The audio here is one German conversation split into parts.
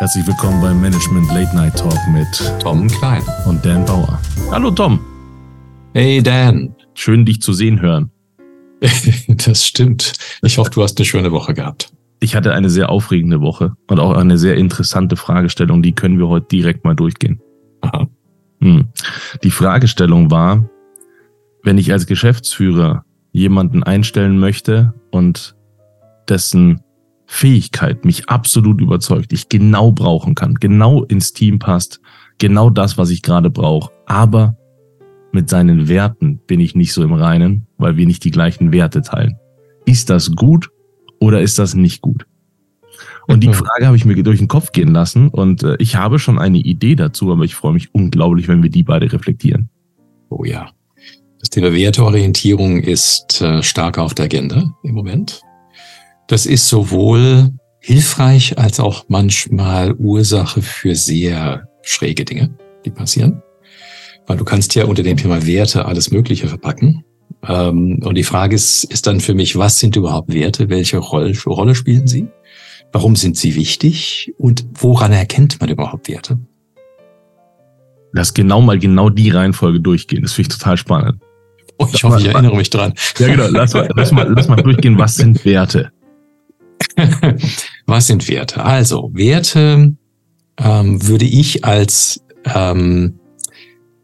Herzlich willkommen beim Management Late Night Talk mit Tom Klein und Dan Bauer. Hallo Tom. Hey Dan. Schön dich zu sehen hören. das stimmt. Ich hoffe, du hast eine schöne Woche gehabt. Ich hatte eine sehr aufregende Woche und auch eine sehr interessante Fragestellung, die können wir heute direkt mal durchgehen. Aha. Hm. Die Fragestellung war, wenn ich als Geschäftsführer jemanden einstellen möchte und dessen Fähigkeit mich absolut überzeugt, ich genau brauchen kann, genau ins Team passt, genau das, was ich gerade brauche. Aber mit seinen Werten bin ich nicht so im Reinen, weil wir nicht die gleichen Werte teilen. Ist das gut oder ist das nicht gut? Und die mhm. Frage habe ich mir durch den Kopf gehen lassen und äh, ich habe schon eine Idee dazu, aber ich freue mich unglaublich, wenn wir die beide reflektieren. Oh ja. Das Thema Werteorientierung ist äh, stark auf der Agenda im Moment. Das ist sowohl hilfreich als auch manchmal Ursache für sehr schräge Dinge, die passieren. Weil du kannst ja unter dem Thema Werte alles Mögliche verpacken. Ähm, und die Frage ist, ist dann für mich, was sind überhaupt Werte? Welche Rolle, spielen sie? Warum sind sie wichtig? Und woran erkennt man überhaupt Werte? Lass genau mal genau die Reihenfolge durchgehen. Das finde ich total spannend. Oh, ich hoffe, ich erinnere mich dran. Ja, genau. Lass mal, lass mal, lass mal durchgehen. Was sind Werte? Was sind Werte? Also, Werte ähm, würde ich als ähm,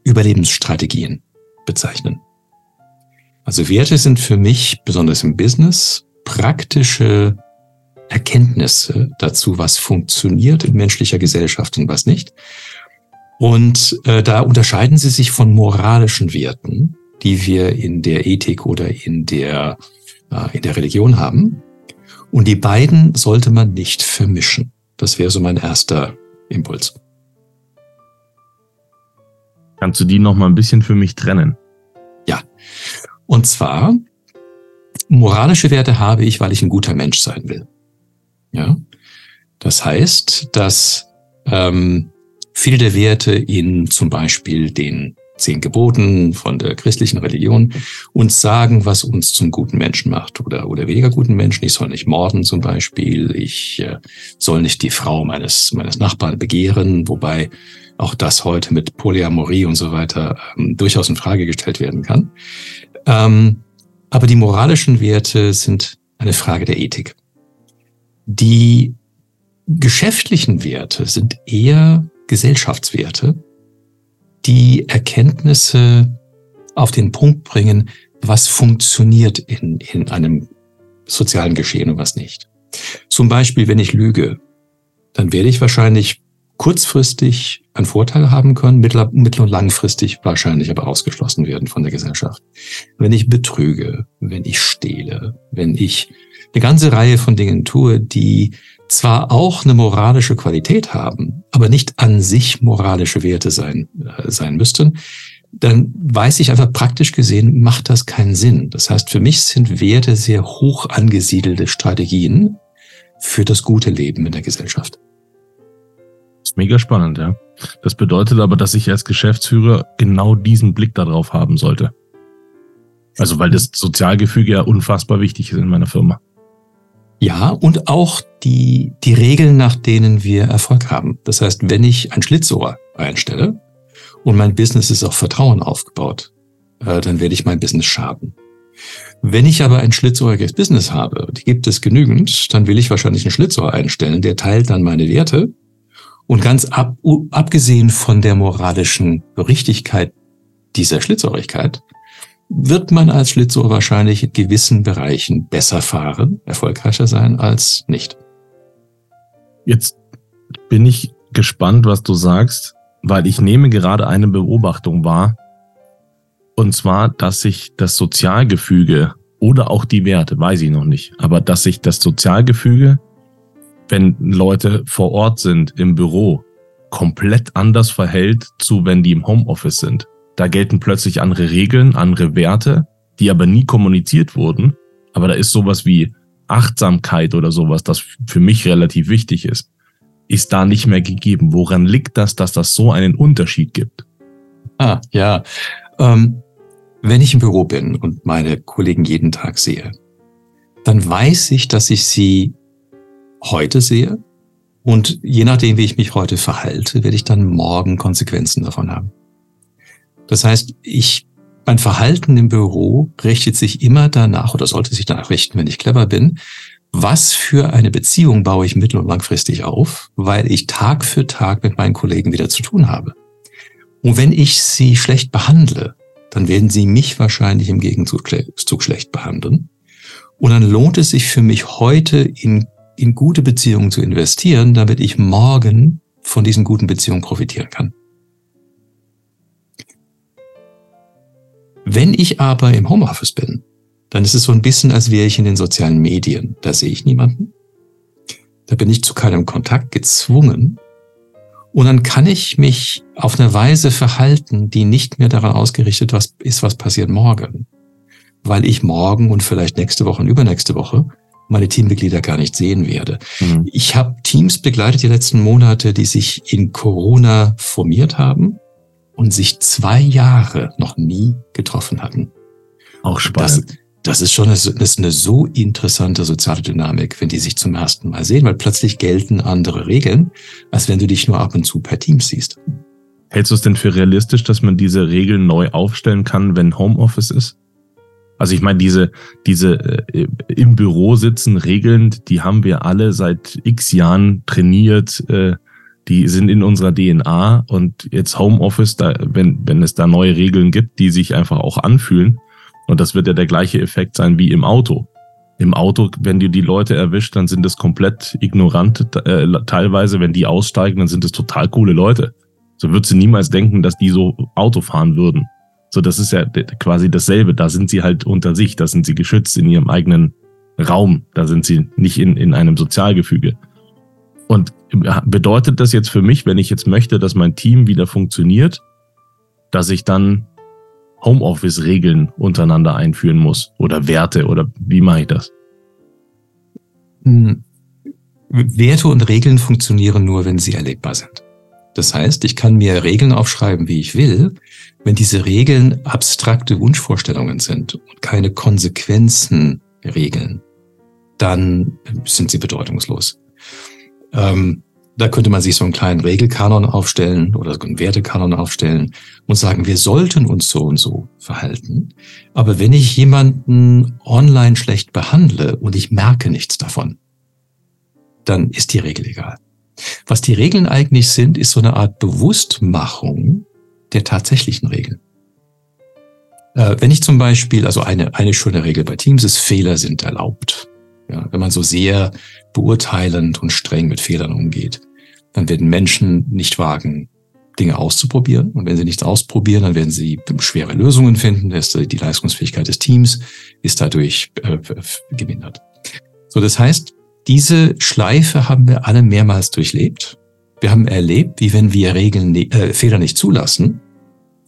Überlebensstrategien bezeichnen. Also Werte sind für mich, besonders im Business, praktische Erkenntnisse dazu, was funktioniert in menschlicher Gesellschaft und was nicht. Und äh, da unterscheiden sie sich von moralischen Werten, die wir in der Ethik oder in der, äh, in der Religion haben. Und die beiden sollte man nicht vermischen. Das wäre so mein erster Impuls. Kannst du die noch mal ein bisschen für mich trennen? Ja. Und zwar, moralische Werte habe ich, weil ich ein guter Mensch sein will. Ja. Das heißt, dass ähm, viele der Werte in zum Beispiel den zehn Geboten von der christlichen Religion uns sagen, was uns zum guten Menschen macht oder, oder weniger guten Menschen. Ich soll nicht morden zum Beispiel. Ich äh, soll nicht die Frau meines, meines Nachbarn begehren, wobei auch das heute mit Polyamorie und so weiter ähm, durchaus in Frage gestellt werden kann. Ähm, aber die moralischen Werte sind eine Frage der Ethik. Die geschäftlichen Werte sind eher Gesellschaftswerte die Erkenntnisse auf den Punkt bringen, was funktioniert in, in einem sozialen Geschehen und was nicht. Zum Beispiel, wenn ich lüge, dann werde ich wahrscheinlich kurzfristig einen Vorteil haben können, mittel, mittel- und langfristig wahrscheinlich aber ausgeschlossen werden von der Gesellschaft. Wenn ich betrüge, wenn ich stehle, wenn ich eine ganze Reihe von Dingen tue, die zwar auch eine moralische Qualität haben, aber nicht an sich moralische Werte sein, äh, sein müssten, dann weiß ich einfach praktisch gesehen, macht das keinen Sinn. Das heißt, für mich sind Werte sehr hoch angesiedelte Strategien für das gute Leben in der Gesellschaft. Das ist mega spannend, ja. Das bedeutet aber, dass ich als Geschäftsführer genau diesen Blick darauf haben sollte. Also, weil das Sozialgefüge ja unfassbar wichtig ist in meiner Firma. Ja, und auch die, die Regeln, nach denen wir Erfolg haben. Das heißt, wenn ich ein Schlitzohr einstelle und mein Business ist auf Vertrauen aufgebaut, äh, dann werde ich mein Business schaden. Wenn ich aber ein schlitzohriges Business habe, die gibt es genügend, dann will ich wahrscheinlich einen Schlitzohr einstellen, der teilt dann meine Werte. Und ganz ab, abgesehen von der moralischen Richtigkeit dieser Schlitzohrigkeit, wird man als Schlitzohr wahrscheinlich in gewissen Bereichen besser fahren, erfolgreicher sein als nicht. Jetzt bin ich gespannt, was du sagst, weil ich nehme gerade eine Beobachtung wahr. Und zwar, dass sich das Sozialgefüge oder auch die Werte, weiß ich noch nicht, aber dass sich das Sozialgefüge, wenn Leute vor Ort sind im Büro, komplett anders verhält zu, wenn die im Homeoffice sind. Da gelten plötzlich andere Regeln, andere Werte, die aber nie kommuniziert wurden. Aber da ist sowas wie Achtsamkeit oder sowas, das für mich relativ wichtig ist, ist da nicht mehr gegeben. Woran liegt das, dass das so einen Unterschied gibt? Ah, ja. Ähm, wenn ich im Büro bin und meine Kollegen jeden Tag sehe, dann weiß ich, dass ich sie heute sehe Und je nachdem, wie ich mich heute verhalte, werde ich dann morgen Konsequenzen davon haben. Das heißt, ich, mein Verhalten im Büro richtet sich immer danach oder sollte sich danach richten, wenn ich clever bin. Was für eine Beziehung baue ich mittel- und langfristig auf, weil ich Tag für Tag mit meinen Kollegen wieder zu tun habe. Und wenn ich sie schlecht behandle, dann werden sie mich wahrscheinlich im Gegenzug schlecht behandeln. Und dann lohnt es sich für mich heute in in gute Beziehungen zu investieren, damit ich morgen von diesen guten Beziehungen profitieren kann. Wenn ich aber im Homeoffice bin, dann ist es so ein bisschen, als wäre ich in den sozialen Medien. Da sehe ich niemanden. Da bin ich zu keinem Kontakt gezwungen. Und dann kann ich mich auf eine Weise verhalten, die nicht mehr daran ausgerichtet ist, was passiert morgen. Weil ich morgen und vielleicht nächste Woche und übernächste Woche meine Teammitglieder gar nicht sehen werde. Mhm. Ich habe Teams begleitet die letzten Monate, die sich in Corona formiert haben und sich zwei Jahre noch nie getroffen hatten. Auch spannend. Das, das ist schon eine, das ist eine so interessante soziale Dynamik, wenn die sich zum ersten Mal sehen, weil plötzlich gelten andere Regeln, als wenn du dich nur ab und zu per Teams siehst. Hältst du es denn für realistisch, dass man diese Regeln neu aufstellen kann, wenn Homeoffice ist? Also ich meine, diese, diese äh, im Büro sitzen Regeln, die haben wir alle seit x Jahren trainiert, äh, die sind in unserer DNA und jetzt Homeoffice, da, wenn, wenn es da neue Regeln gibt, die sich einfach auch anfühlen, und das wird ja der gleiche Effekt sein wie im Auto. Im Auto, wenn du die Leute erwischt, dann sind es komplett ignorant, äh, teilweise, wenn die aussteigen, dann sind es total coole Leute. So würdest du niemals denken, dass die so Auto fahren würden. So, das ist ja quasi dasselbe. Da sind sie halt unter sich, da sind sie geschützt in ihrem eigenen Raum, da sind sie nicht in, in einem Sozialgefüge. Und bedeutet das jetzt für mich, wenn ich jetzt möchte, dass mein Team wieder funktioniert, dass ich dann Homeoffice-Regeln untereinander einführen muss oder Werte oder wie mache ich das? Hm. Werte und Regeln funktionieren nur, wenn sie erlebbar sind. Das heißt, ich kann mir Regeln aufschreiben, wie ich will. Wenn diese Regeln abstrakte Wunschvorstellungen sind und keine Konsequenzen regeln, dann sind sie bedeutungslos. Ähm, da könnte man sich so einen kleinen Regelkanon aufstellen oder einen Wertekanon aufstellen und sagen, wir sollten uns so und so verhalten. Aber wenn ich jemanden online schlecht behandle und ich merke nichts davon, dann ist die Regel egal. Was die Regeln eigentlich sind, ist so eine Art Bewusstmachung der tatsächlichen Regeln. Äh, wenn ich zum Beispiel, also eine, eine schöne Regel bei Teams ist, Fehler sind erlaubt. Ja, wenn man so sehr beurteilend und streng mit Fehlern umgeht, dann werden Menschen nicht wagen, Dinge auszuprobieren. Und wenn sie nichts ausprobieren, dann werden sie schwere Lösungen finden. Die Leistungsfähigkeit des Teams ist dadurch äh, gemindert. So, das heißt, diese Schleife haben wir alle mehrmals durchlebt. Wir haben erlebt, wie wenn wir Regeln, äh, Fehler nicht zulassen,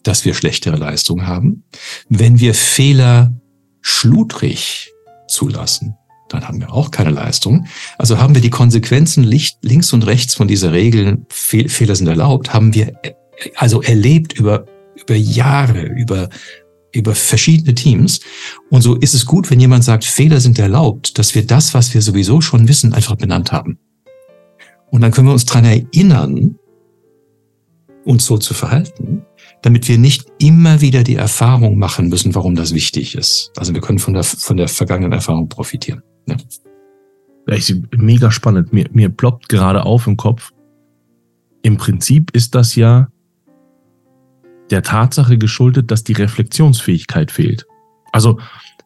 dass wir schlechtere Leistungen haben. Wenn wir Fehler schludrig zulassen, dann haben wir auch keine Leistung. Also haben wir die Konsequenzen links und rechts von dieser Regel, Fehler sind erlaubt, haben wir also erlebt über, über Jahre, über über verschiedene Teams. Und so ist es gut, wenn jemand sagt, Fehler sind erlaubt, dass wir das, was wir sowieso schon wissen, einfach benannt haben. Und dann können wir uns dran erinnern, uns so zu verhalten, damit wir nicht immer wieder die Erfahrung machen müssen, warum das wichtig ist. Also wir können von der, von der vergangenen Erfahrung profitieren. Ja. Ist mega spannend. Mir, mir ploppt gerade auf im Kopf. Im Prinzip ist das ja der Tatsache geschuldet, dass die Reflexionsfähigkeit fehlt. Also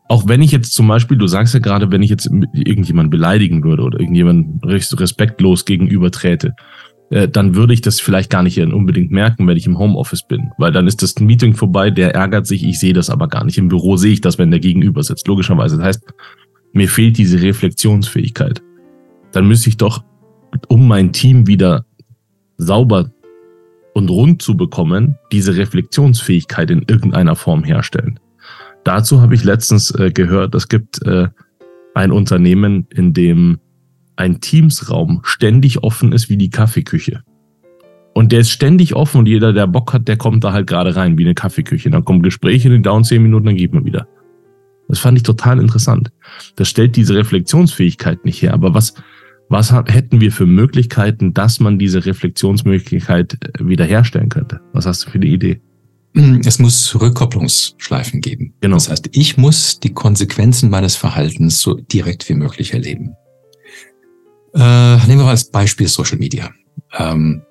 auch wenn ich jetzt zum Beispiel, du sagst ja gerade, wenn ich jetzt irgendjemand beleidigen würde oder irgendjemand respektlos gegenüber träte, äh, dann würde ich das vielleicht gar nicht unbedingt merken, wenn ich im Homeoffice bin, weil dann ist das Meeting vorbei, der ärgert sich, ich sehe das aber gar nicht. Im Büro sehe ich das, wenn der gegenüber sitzt, logischerweise. Das heißt, mir fehlt diese Reflexionsfähigkeit. Dann müsste ich doch, um mein Team wieder sauber und rund zu bekommen, diese Reflexionsfähigkeit in irgendeiner Form herstellen. Dazu habe ich letztens äh, gehört, es gibt äh, ein Unternehmen, in dem ein Teamsraum ständig offen ist wie die Kaffeeküche. Und der ist ständig offen und jeder, der Bock hat, der kommt da halt gerade rein wie eine Kaffeeküche. Dann kommen Gespräche, in den dauern zehn Minuten, dann geht man wieder. Das fand ich total interessant. Das stellt diese Reflexionsfähigkeit nicht her. Aber was, Was hätten wir für Möglichkeiten, dass man diese Reflexionsmöglichkeit äh, wiederherstellen könnte? Was hast du für die Idee? Es muss Rückkopplungsschleifen geben. Genau. Das heißt, ich muss die Konsequenzen meines Verhaltens so direkt wie möglich erleben. Äh, nehmen wir mal als Beispiel Social Media. Ähm,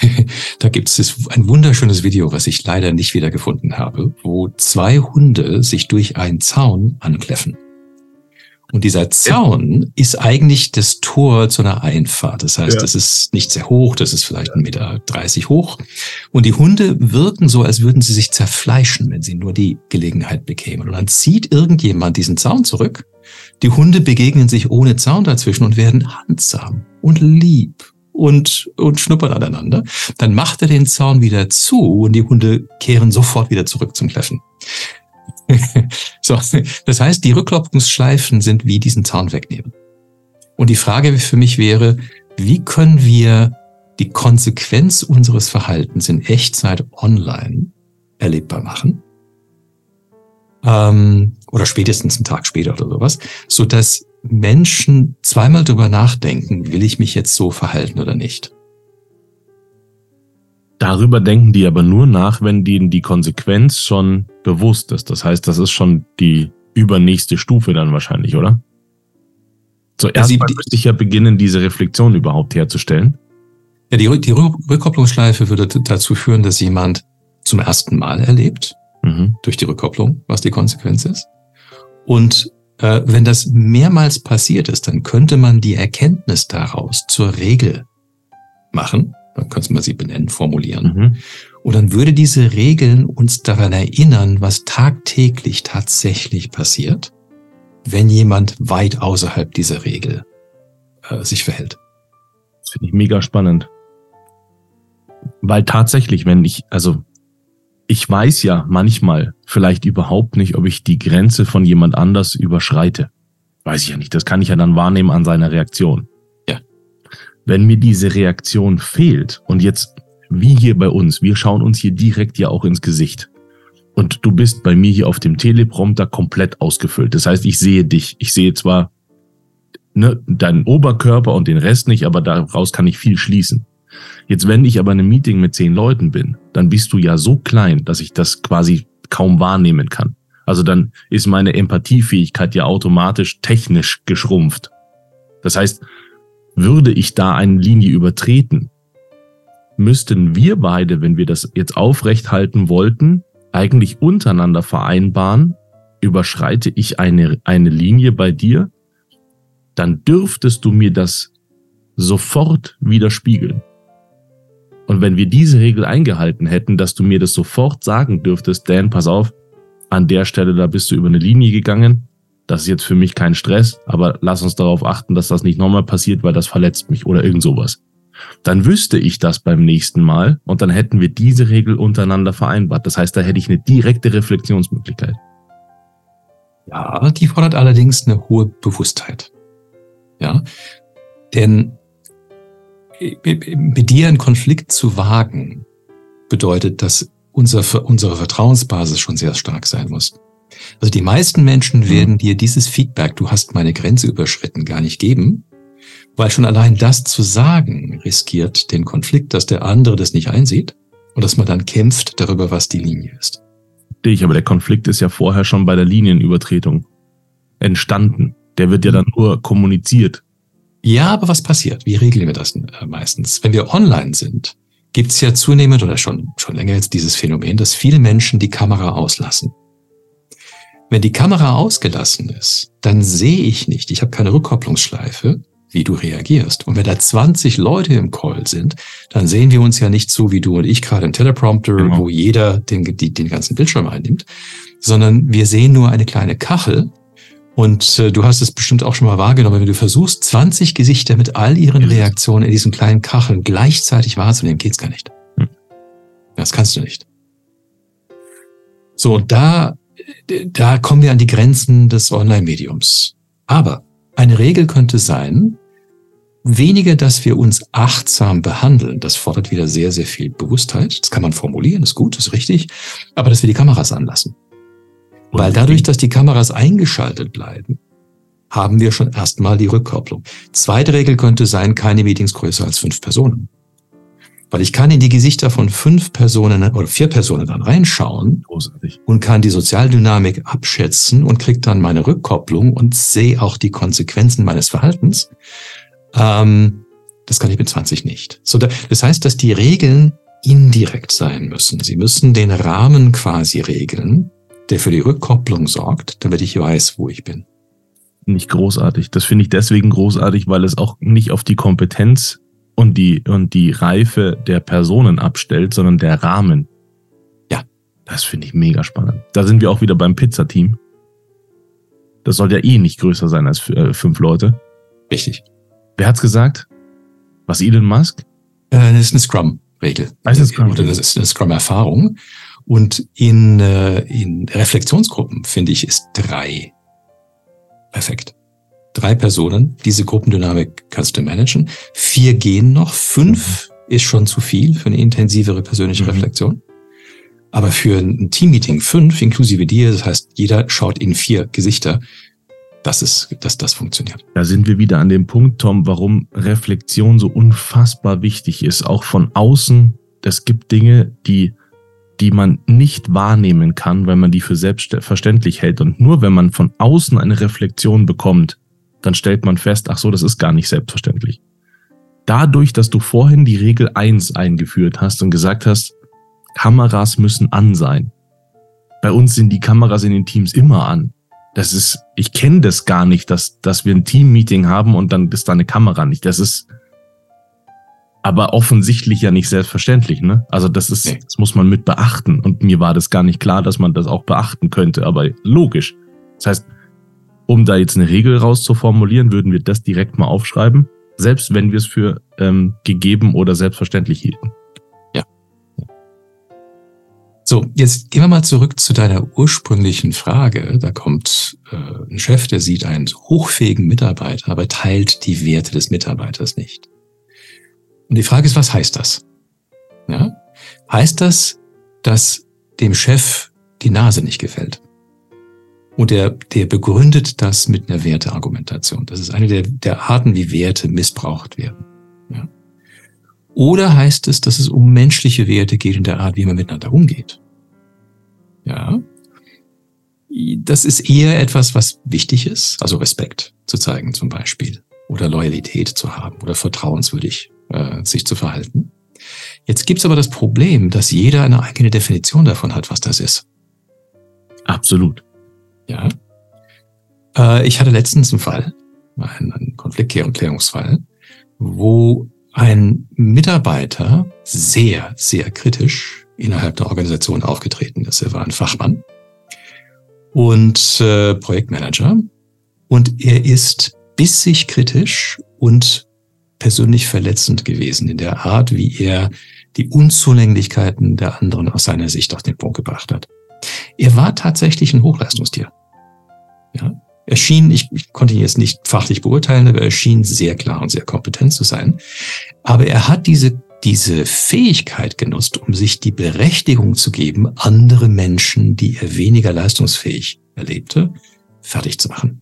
da gibt es ein wunderschönes Video, was ich leider nicht wiedergefunden habe, wo zwei Hunde sich durch einen Zaun ankläffen. Und dieser Zaun ist eigentlich das Tor zu einer Einfahrt. Das heißt, ja. das ist nicht sehr hoch, das ist vielleicht ein Meter dreißig hoch. Und die Hunde wirken so, als würden sie sich zerfleischen, wenn sie nur die Gelegenheit bekämen. Und dann zieht irgendjemand diesen Zaun zurück. Die Hunde begegnen sich ohne Zaun dazwischen und werden handsam und lieb und, und schnuppern aneinander. Dann macht er den Zaun wieder zu und die Hunde kehren sofort wieder zurück zum Kläffen. so, das heißt, die Rückklopfungsschleifen sind wie diesen Zaun wegnehmen. Und die Frage für mich wäre, wie können wir die Konsequenz unseres Verhaltens in Echtzeit online erlebbar machen? Ähm, oder spätestens einen Tag später oder sowas, so dass Menschen zweimal drüber nachdenken, will ich mich jetzt so verhalten oder nicht. Darüber denken die aber nur nach, wenn denen die Konsequenz schon bewusst ist. Das heißt, das ist schon die übernächste Stufe dann wahrscheinlich, oder? Zuerst ja, müsste ich ja beginnen, diese Reflexion überhaupt herzustellen. Ja, die, die Rückkopplungsschleife würde dazu führen, dass jemand zum ersten Mal erlebt, mhm. durch die Rückkopplung, was die Konsequenz ist. Und äh, wenn das mehrmals passiert ist, dann könnte man die Erkenntnis daraus zur Regel machen dann könnte man sie benennen, formulieren. Mhm. Und dann würde diese Regeln uns daran erinnern, was tagtäglich tatsächlich passiert, wenn jemand weit außerhalb dieser Regel äh, sich verhält. Das finde ich mega spannend. Weil tatsächlich, wenn ich, also ich weiß ja manchmal vielleicht überhaupt nicht, ob ich die Grenze von jemand anders überschreite. Weiß ich ja nicht. Das kann ich ja dann wahrnehmen an seiner Reaktion. Wenn mir diese Reaktion fehlt und jetzt wie hier bei uns, wir schauen uns hier direkt ja auch ins Gesicht. Und du bist bei mir hier auf dem Teleprompter komplett ausgefüllt. Das heißt, ich sehe dich. Ich sehe zwar ne, deinen Oberkörper und den Rest nicht, aber daraus kann ich viel schließen. Jetzt, wenn ich aber in einem Meeting mit zehn Leuten bin, dann bist du ja so klein, dass ich das quasi kaum wahrnehmen kann. Also dann ist meine Empathiefähigkeit ja automatisch technisch geschrumpft. Das heißt, würde ich da eine Linie übertreten, müssten wir beide, wenn wir das jetzt aufrecht halten wollten, eigentlich untereinander vereinbaren, überschreite ich eine, eine Linie bei dir, dann dürftest du mir das sofort widerspiegeln. Und wenn wir diese Regel eingehalten hätten, dass du mir das sofort sagen dürftest, Dan, pass auf, an der Stelle, da bist du über eine Linie gegangen, das ist jetzt für mich kein Stress, aber lass uns darauf achten, dass das nicht nochmal passiert, weil das verletzt mich oder irgend sowas. Dann wüsste ich das beim nächsten Mal und dann hätten wir diese Regel untereinander vereinbart. Das heißt, da hätte ich eine direkte Reflexionsmöglichkeit. Ja, die fordert allerdings eine hohe Bewusstheit. Ja, denn mit dir einen Konflikt zu wagen, bedeutet, dass unser, unsere Vertrauensbasis schon sehr stark sein muss. Also die meisten Menschen mhm. werden dir dieses Feedback, du hast meine Grenze überschritten, gar nicht geben, weil schon allein das zu sagen riskiert den Konflikt, dass der andere das nicht einsieht und dass man dann kämpft darüber, was die Linie ist. Dich, aber der Konflikt ist ja vorher schon bei der Linienübertretung entstanden. Der wird ja dann nur kommuniziert. Ja, aber was passiert? Wie regeln wir das äh, meistens? Wenn wir online sind, gibt es ja zunehmend oder schon, schon länger jetzt dieses Phänomen, dass viele Menschen die Kamera auslassen. Wenn die Kamera ausgelassen ist, dann sehe ich nicht, ich habe keine Rückkopplungsschleife, wie du reagierst. Und wenn da 20 Leute im Call sind, dann sehen wir uns ja nicht so wie du und ich gerade im Teleprompter, genau. wo jeder den, die, den ganzen Bildschirm einnimmt, sondern wir sehen nur eine kleine Kachel. Und äh, du hast es bestimmt auch schon mal wahrgenommen, wenn du versuchst, 20 Gesichter mit all ihren Reaktionen in diesen kleinen Kacheln gleichzeitig wahrzunehmen, geht's gar nicht. Hm. Das kannst du nicht. So, und da da kommen wir an die Grenzen des Online-Mediums. Aber eine Regel könnte sein, weniger, dass wir uns achtsam behandeln. Das fordert wieder sehr, sehr viel Bewusstheit. Das kann man formulieren, ist gut, ist richtig. Aber dass wir die Kameras anlassen. Weil dadurch, dass die Kameras eingeschaltet bleiben, haben wir schon erstmal die Rückkopplung. Zweite Regel könnte sein, keine Meetings größer als fünf Personen. Weil ich kann in die Gesichter von fünf Personen oder vier Personen dann reinschauen Großartig. und kann die Sozialdynamik abschätzen und kriege dann meine Rückkopplung und sehe auch die Konsequenzen meines Verhaltens. Ähm, das kann ich mit 20 nicht. So, das heißt, dass die Regeln indirekt sein müssen. Sie müssen den Rahmen quasi regeln, der für die Rückkopplung sorgt, damit ich weiß, wo ich bin. Nicht großartig. Das finde ich deswegen großartig, weil es auch nicht auf die Kompetenz und die, und die Reife der Personen abstellt, sondern der Rahmen. Ja. Das finde ich mega spannend. Da sind wir auch wieder beim Pizza-Team. Das soll ja eh nicht größer sein als äh, fünf Leute. Richtig. Wer hat's gesagt? Was Elon Musk? Äh, das ist eine Scrum-Regel. Das ist, Scrum das ist eine Scrum-Erfahrung. Und in, äh, in Reflexionsgruppen, finde ich, ist drei perfekt. Drei Personen, diese Gruppendynamik kannst du managen. Vier gehen noch, fünf mhm. ist schon zu viel für eine intensivere persönliche mhm. Reflexion. Aber für ein Teammeeting fünf, inklusive dir, das heißt, jeder schaut in vier Gesichter, dass es, dass das funktioniert. Da sind wir wieder an dem Punkt, Tom, warum Reflexion so unfassbar wichtig ist. Auch von außen. Es gibt Dinge, die, die man nicht wahrnehmen kann, weil man die für selbstverständlich hält. Und nur wenn man von außen eine Reflexion bekommt, dann stellt man fest, ach so, das ist gar nicht selbstverständlich. Dadurch, dass du vorhin die Regel eins eingeführt hast und gesagt hast, Kameras müssen an sein. Bei uns sind die Kameras in den Teams immer an. Das ist, ich kenne das gar nicht, dass, dass wir ein Team-Meeting haben und dann ist da eine Kamera nicht. Das ist aber offensichtlich ja nicht selbstverständlich, ne? Also das ist, nee. das muss man mit beachten. Und mir war das gar nicht klar, dass man das auch beachten könnte, aber logisch. Das heißt, um da jetzt eine Regel rauszuformulieren, würden wir das direkt mal aufschreiben, selbst wenn wir es für ähm, gegeben oder selbstverständlich hielten. So, jetzt gehen wir mal zurück zu deiner ursprünglichen Frage. Da kommt äh, ein Chef, der sieht einen hochfähigen Mitarbeiter, aber teilt die Werte des Mitarbeiters nicht. Und die Frage ist, was heißt das? Ja? Heißt das, dass dem Chef die Nase nicht gefällt? Und der, der begründet das mit einer Werteargumentation. Das ist eine der, der Arten, wie Werte missbraucht werden. Ja? Oder heißt es, dass es um menschliche Werte geht in der Art, wie man miteinander umgeht? Ja. Das ist eher etwas, was wichtig ist, also Respekt zu zeigen zum Beispiel oder Loyalität zu haben oder vertrauenswürdig äh, sich zu verhalten. Jetzt gibt's aber das Problem, dass jeder eine eigene Definition davon hat, was das ist. Absolut. Ja. Äh, ich hatte letztens einen Fall, einen, einen Konfliktklärungsfall, wo ein Mitarbeiter sehr, sehr kritisch innerhalb der Organisation aufgetreten ist. Er war ein Fachmann und äh, Projektmanager und er ist bissig kritisch und persönlich verletzend gewesen in der Art, wie er die Unzulänglichkeiten der anderen aus seiner Sicht auf den Punkt gebracht hat. Er war tatsächlich ein Hochleistungstier. Ja, er schien, ich, ich konnte ihn jetzt nicht fachlich beurteilen, aber er schien sehr klar und sehr kompetent zu sein. Aber er hat diese, diese Fähigkeit genutzt, um sich die Berechtigung zu geben, andere Menschen, die er weniger leistungsfähig erlebte, fertig zu machen.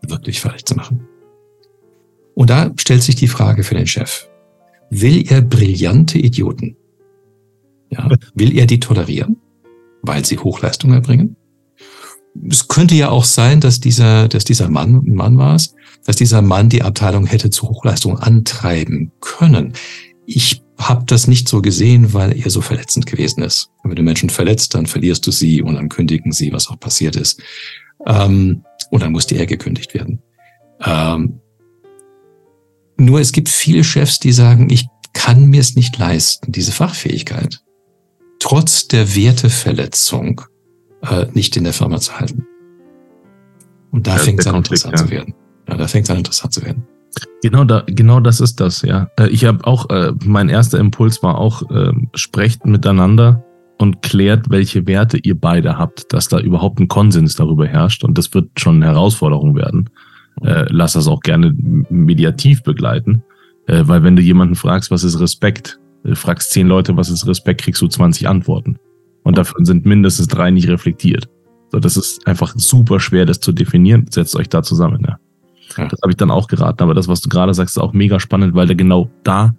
Wirklich fertig zu machen. Und da stellt sich die Frage für den Chef. Will er brillante Idioten? Ja, will er die tolerieren, weil sie Hochleistung erbringen? es könnte ja auch sein, dass dieser, dass dieser Mann, Mann war es, dass dieser Mann die Abteilung hätte zu Hochleistung antreiben können. Ich habe das nicht so gesehen, weil er so verletzend gewesen ist. Wenn du Menschen verletzt, dann verlierst du sie und dann kündigen sie, was auch passiert ist. Ähm, und dann muss die Ehe gekündigt werden. Ähm, nur es gibt viele Chefs, die sagen, ich kann mir es nicht leisten, diese Fachfähigkeit, trotz der Werteverletzung äh, nicht in der Firma zu halten. Und da ja, fängt es an interessant ja. zu werden. Ja, da fängt es an interessant zu werden. Genau, da, genau das ist das, ja. Äh, ich habe auch, äh, mein erster Impuls war auch, äh, sprecht miteinander und klärt, welche Werte ihr beide habt, dass da überhaupt ein Konsens darüber herrscht. Und das wird schon eine Herausforderung werden. Äh, lass das auch gerne mediativ begleiten. Äh, weil wenn du jemanden fragst, was ist Respekt, äh, fragst zehn Leute, was ist Respekt, kriegst du 20 Antworten. Und davon sind mindestens drei nicht reflektiert. So, das ist einfach super schwer, das zu definieren. Setzt euch da zusammen. Ja. ja. Das habe ich dann auch geraten. Aber das, was du gerade sagst, ist auch mega spannend, weil da genau da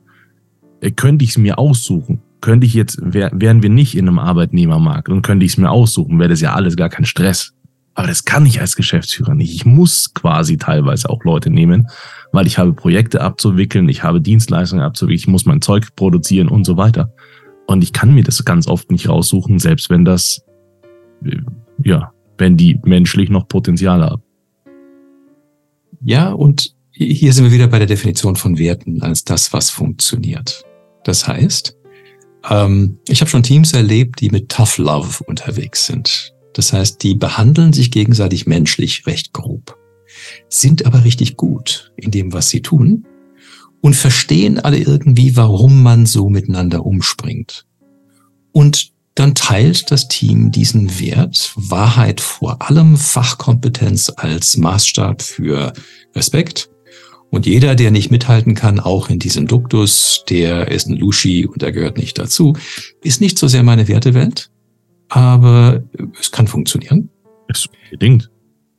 äh, könnte ich es mir aussuchen. Könnte ich jetzt, wär, wären wir nicht in einem Arbeitnehmermarkt und könnte ich es mir aussuchen, wäre das ja alles gar kein Stress. Aber das kann ich als Geschäftsführer nicht. Ich muss quasi teilweise auch Leute nehmen, weil ich habe Projekte abzuwickeln, ich habe Dienstleistungen abzuwickeln, ich muss mein Zeug produzieren und so weiter. Und ich kann mir das ganz oft nicht raussuchen, selbst wenn das, ja, wenn die menschlich noch Potenzial haben. Ja, und hier sind wir wieder bei der Definition von Werten als das, was funktioniert. Das heißt, ähm, ich habe schon Teams erlebt, die mit Tough Love unterwegs sind. Das heißt, die behandeln sich gegenseitig menschlich recht grob, sind aber richtig gut in dem, was sie tun und verstehen alle irgendwie, warum man so miteinander umspringt. Und dann teilt das Team diesen Wert Wahrheit vor allem Fachkompetenz als Maßstab für Respekt. Und jeder, der nicht mithalten kann, auch in diesem Duktus, der ist ein Lushi und der gehört nicht dazu, ist nicht so sehr meine Wertewelt, aber es kann funktionieren. Es bedingt.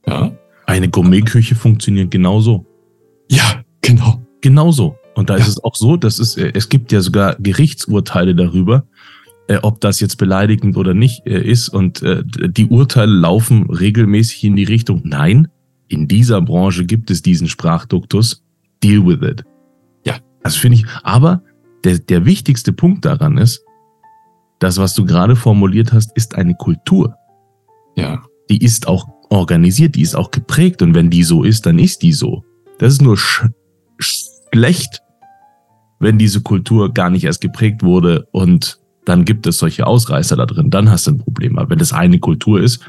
Ja. Eine Gourmetküche funktioniert genauso. Ja, genau. Genauso. Und da ja. ist es auch so, dass es, es gibt ja sogar Gerichtsurteile darüber, äh, ob das jetzt beleidigend oder nicht äh, ist. Und äh, die Urteile laufen regelmäßig in die Richtung, nein, in dieser Branche gibt es diesen Sprachduktus, deal with it. Ja. Also finde ich, aber der, der wichtigste Punkt daran ist, das, was du gerade formuliert hast, ist eine Kultur. Ja. Die ist auch organisiert, die ist auch geprägt und wenn die so ist, dann ist die so. Das ist nur sch schlecht, wenn diese Kultur gar nicht erst geprägt wurde und dann gibt es solche Ausreißer da drin, dann hast du ein Problem. Aber wenn das eine Kultur ist,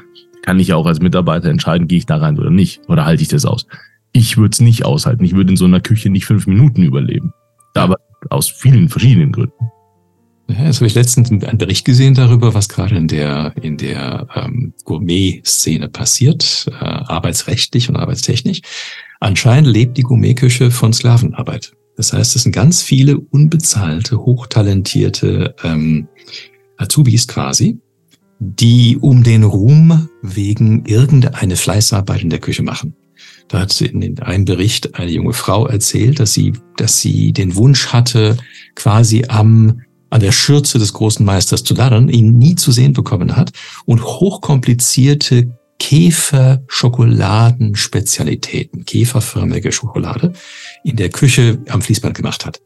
kann ich ja auch als Mitarbeiter entscheiden, gehe ich da rein oder nicht oder halte ich das aus. Ich würde es nicht aushalten. Ich würde in so einer Küche nicht fünf Minuten überleben. Aber aus vielen verschiedenen Gründen. Ja, jetzt habe ich letztens einen Bericht gesehen darüber, was gerade in der, in der ähm, Gourmet-Szene passiert, äh, arbeitsrechtlich und arbeitstechnisch. Anscheinend lebt die Gourmetküche von Sklavenarbeit. Das heißt, es sind ganz viele unbezahlte, hochtalentierte ähm, Azubis quasi, die um den Ruhm wegen irgendeine Fleißarbeit in der Küche machen. Da hat in einem Bericht eine junge Frau erzählt, dass sie, dass sie den Wunsch hatte, quasi am an der Schürze des großen Meisters zu ladern, ihn nie zu sehen bekommen hat und hochkomplizierte Käfer-Schokoladen-Spezialitäten, käferförmige Schokolade in der Küche am Fließband gemacht hat.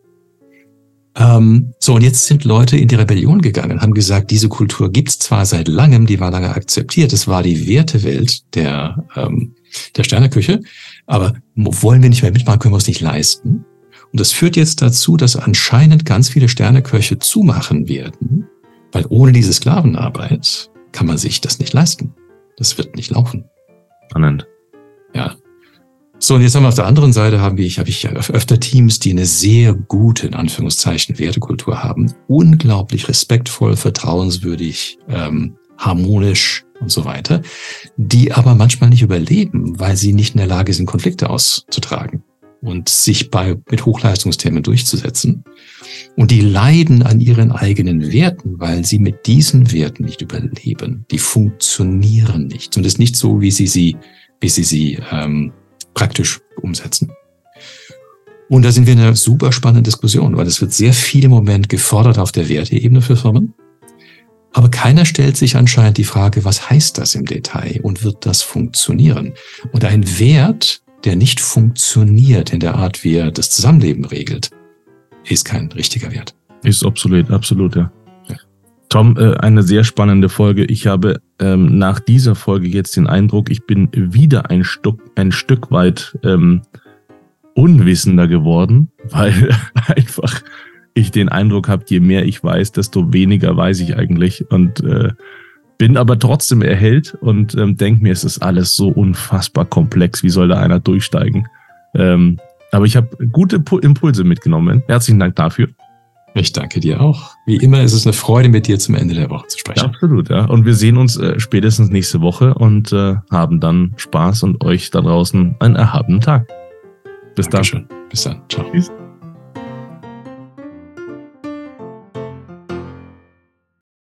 Ähm, so, und jetzt sind Leute in die Rebellion gegangen, haben gesagt, diese Kultur gibt's zwar seit langem, die war lange akzeptiert, es war die Wertewelt der, ähm, der Sterneküche, aber wollen wir nicht mehr mitmachen, können wir es nicht leisten. Und das führt jetzt dazu, dass anscheinend ganz viele Sterneköche zumachen werden, weil ohne diese Sklavenarbeit kann man sich das nicht leisten. Das wird nicht laufen. Spannend. Ja. So, und jetzt haben wir auf der anderen Seite haben wir, ich habe ich öfter Teams, die eine sehr gute, in Anführungszeichen, Wertekultur haben. Unglaublich respektvoll, vertrauenswürdig, ähm, harmonisch und so weiter, die aber manchmal nicht überleben, weil sie nicht in der Lage sind, Konflikte auszutragen und sich bei, mit Hochleistungsthemen durchzusetzen. Und die leiden an ihren eigenen Werten, weil sie mit diesen Werten nicht überleben. Die funktionieren nicht. Und ist nicht so, wie sie sie, wie sie sie ähm, praktisch umsetzen. Und da sind wir in einer super spannenden Diskussion, weil es wird sehr viel im Moment gefordert auf der Werteebene für Firmen. Aber keiner stellt sich anscheinend die Frage, was heißt das im Detail und wird das funktionieren? Und ein Wert der nicht funktioniert in der Art, wie er das Zusammenleben regelt, ist kein richtiger Wert. Ist obsolet, absolut, ja. ja. Tom, äh, eine sehr spannende Folge. Ich habe ähm, nach dieser Folge jetzt den Eindruck, ich bin wieder ein Stück, ein Stück weit ähm, unwissender geworden, weil einfach ich den Eindruck habe, je mehr ich weiß, desto weniger weiß ich eigentlich. Und äh, bin aber trotzdem erhellt und ähm, denke mir, es ist alles so unfassbar komplex. Wie soll da einer durchsteigen? Ähm, aber ich habe gute Impulse mitgenommen. Herzlichen Dank dafür. Ich danke dir auch. Wie immer ist es eine Freude, mit dir zum Ende der Woche zu sprechen. Ja, absolut, ja. Und wir sehen uns äh, spätestens nächste Woche und äh, haben dann Spaß und euch da draußen einen erhabenen Tag. Bis Dankeschön. dann. Bis dann. Ciao. Tschüss.